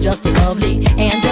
just lovely and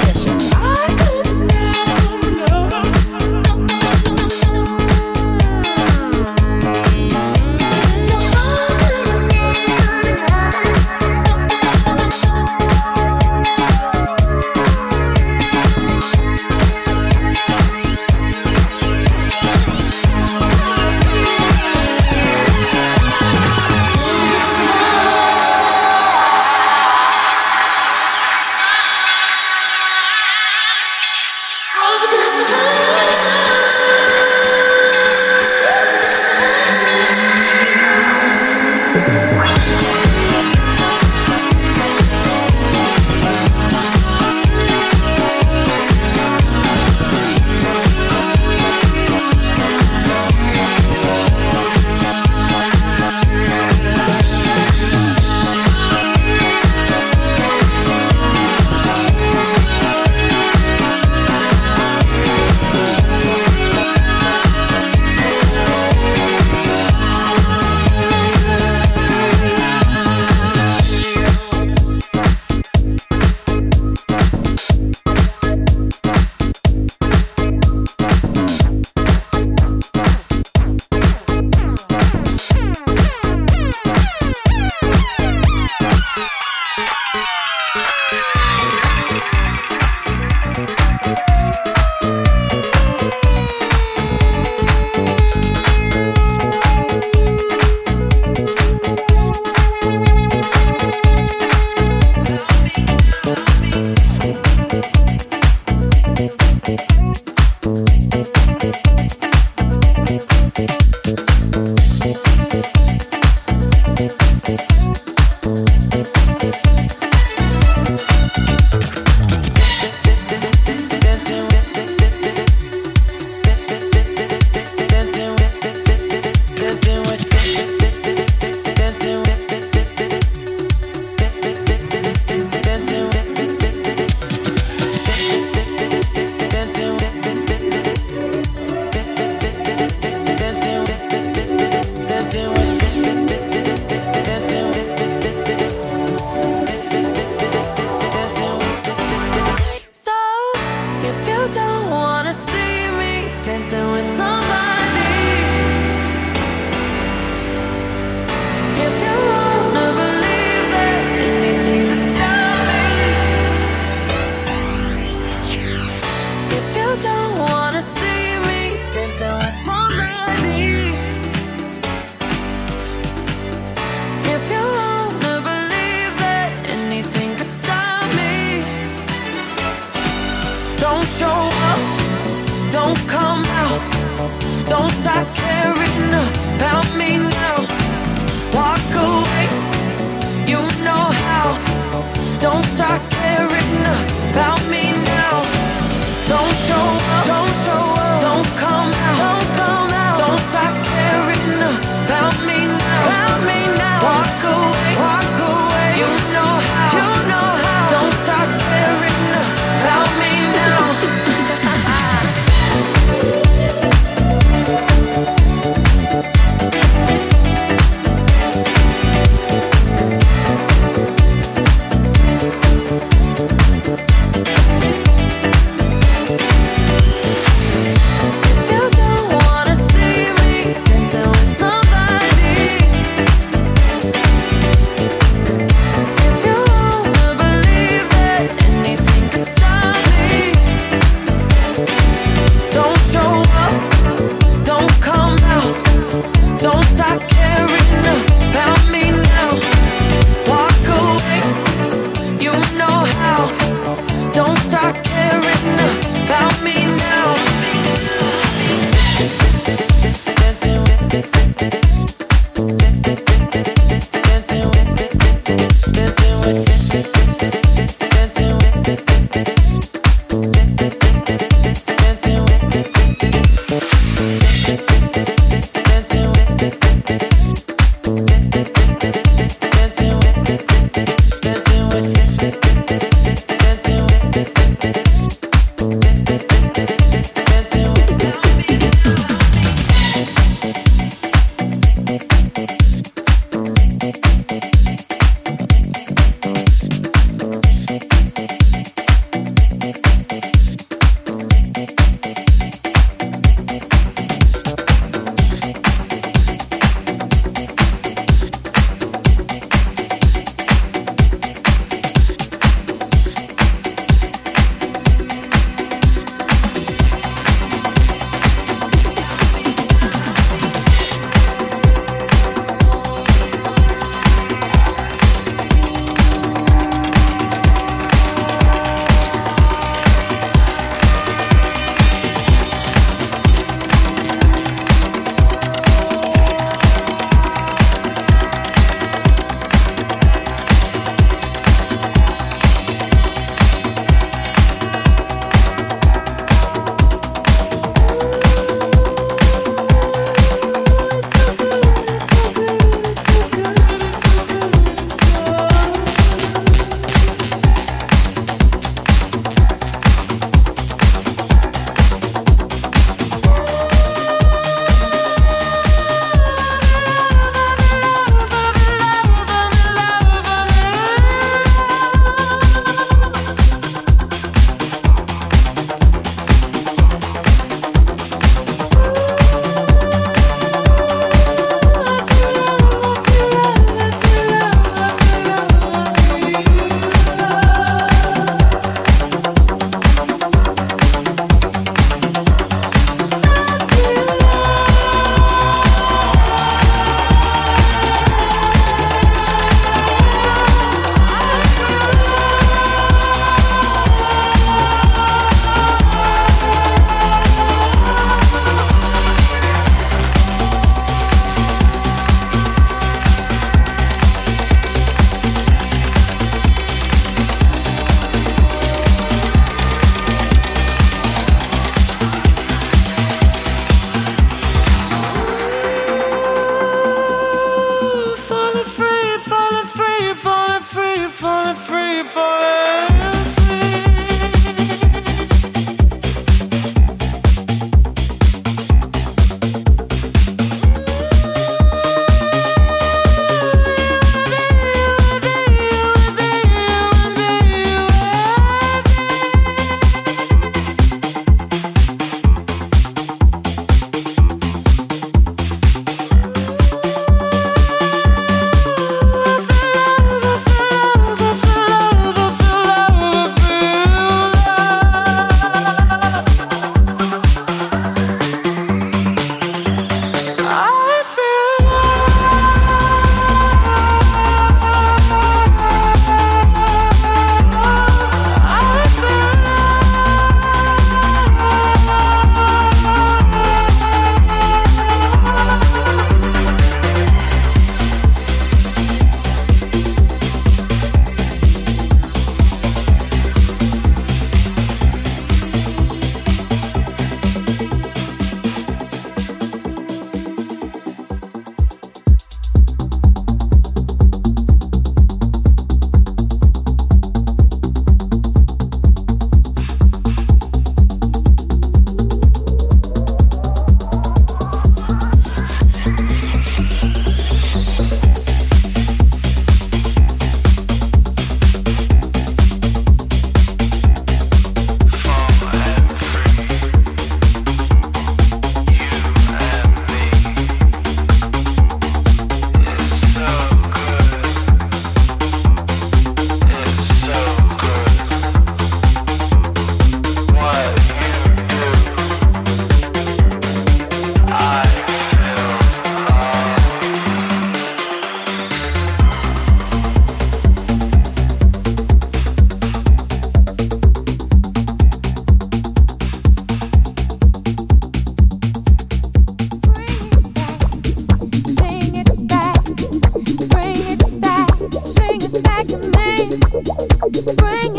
Bring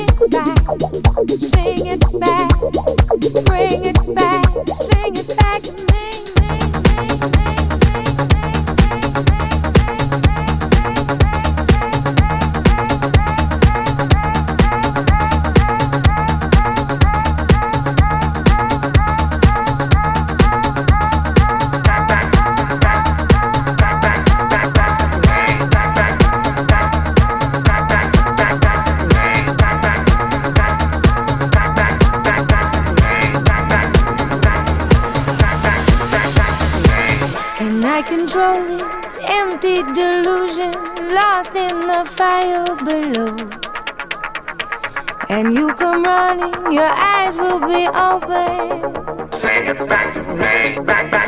come running, your eyes will be open. Sing it back to me, back, back.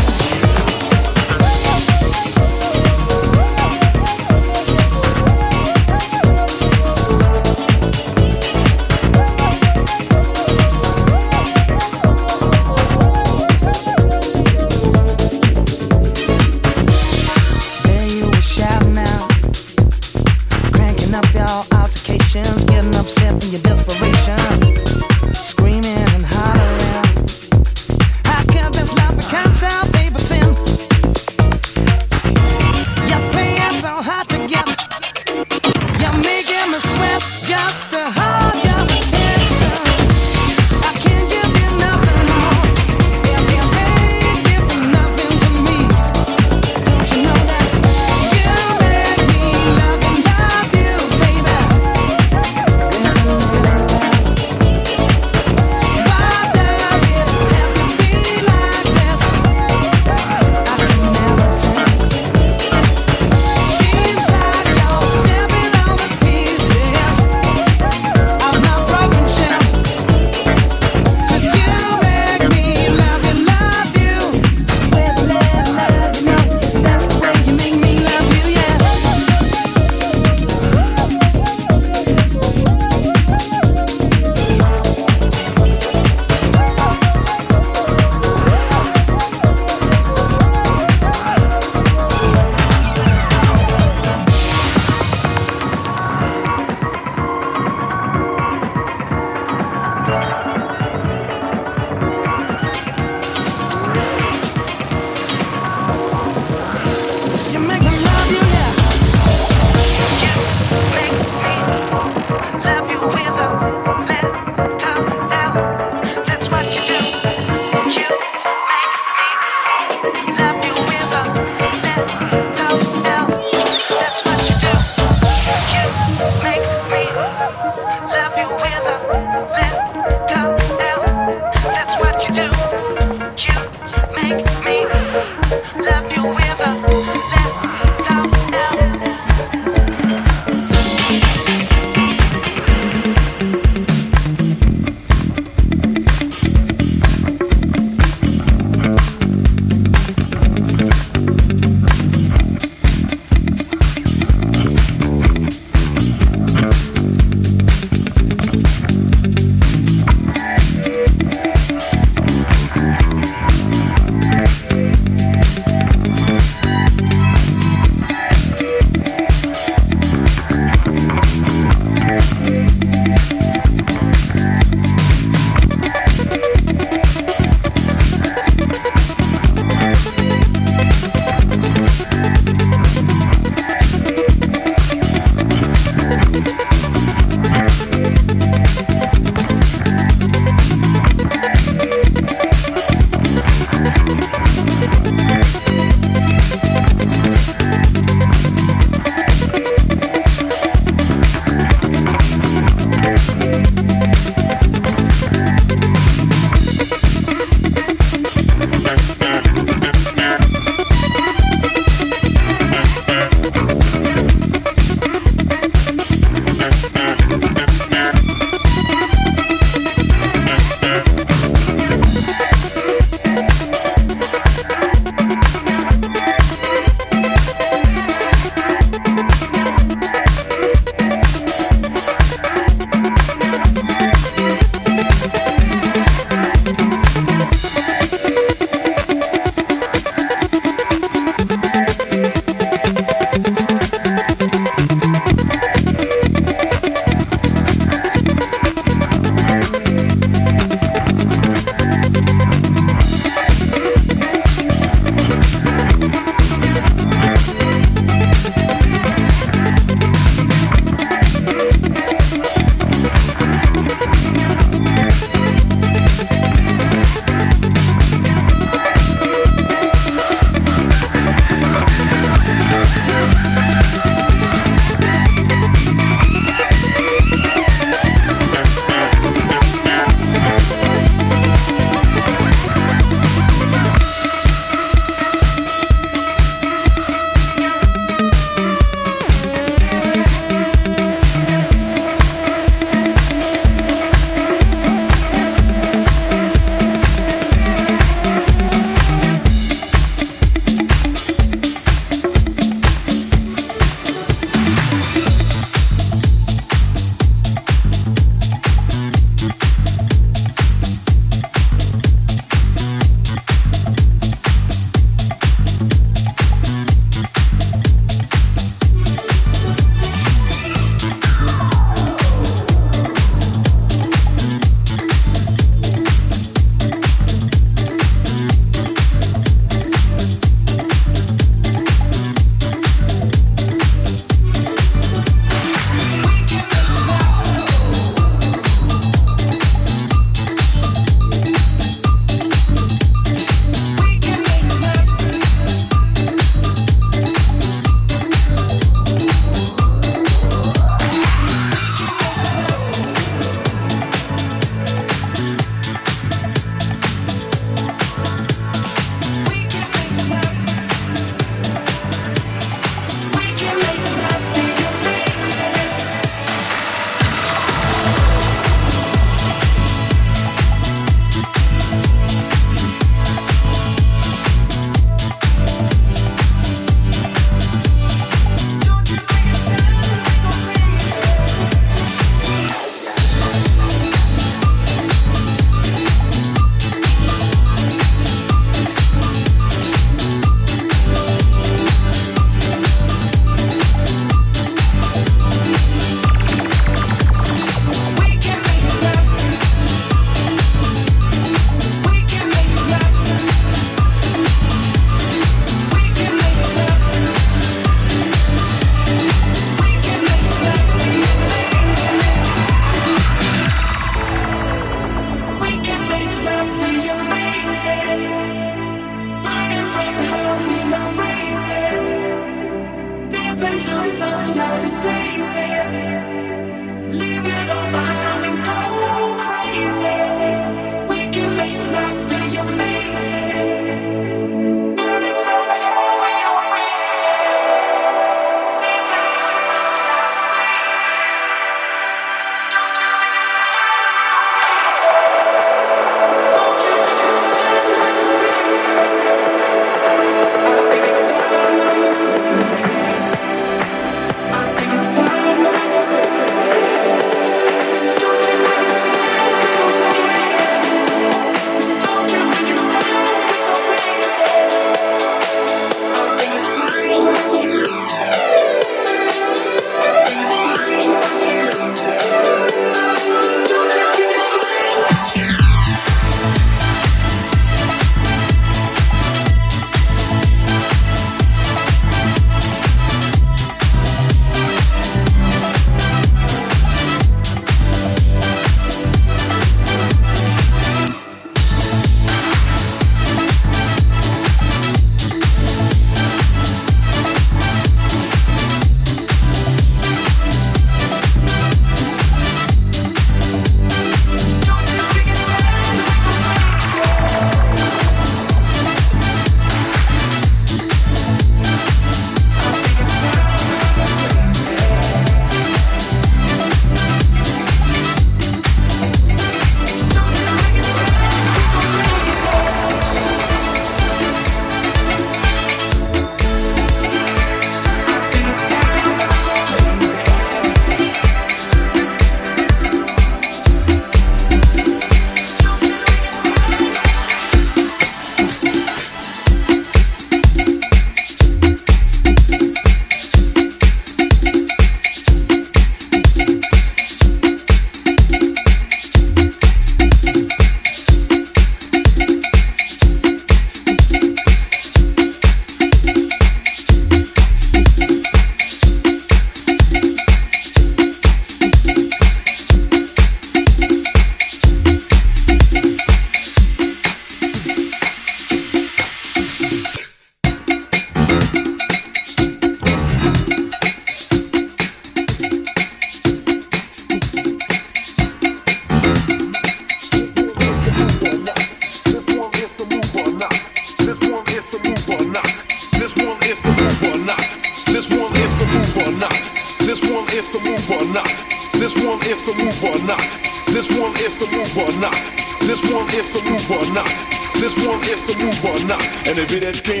Honey.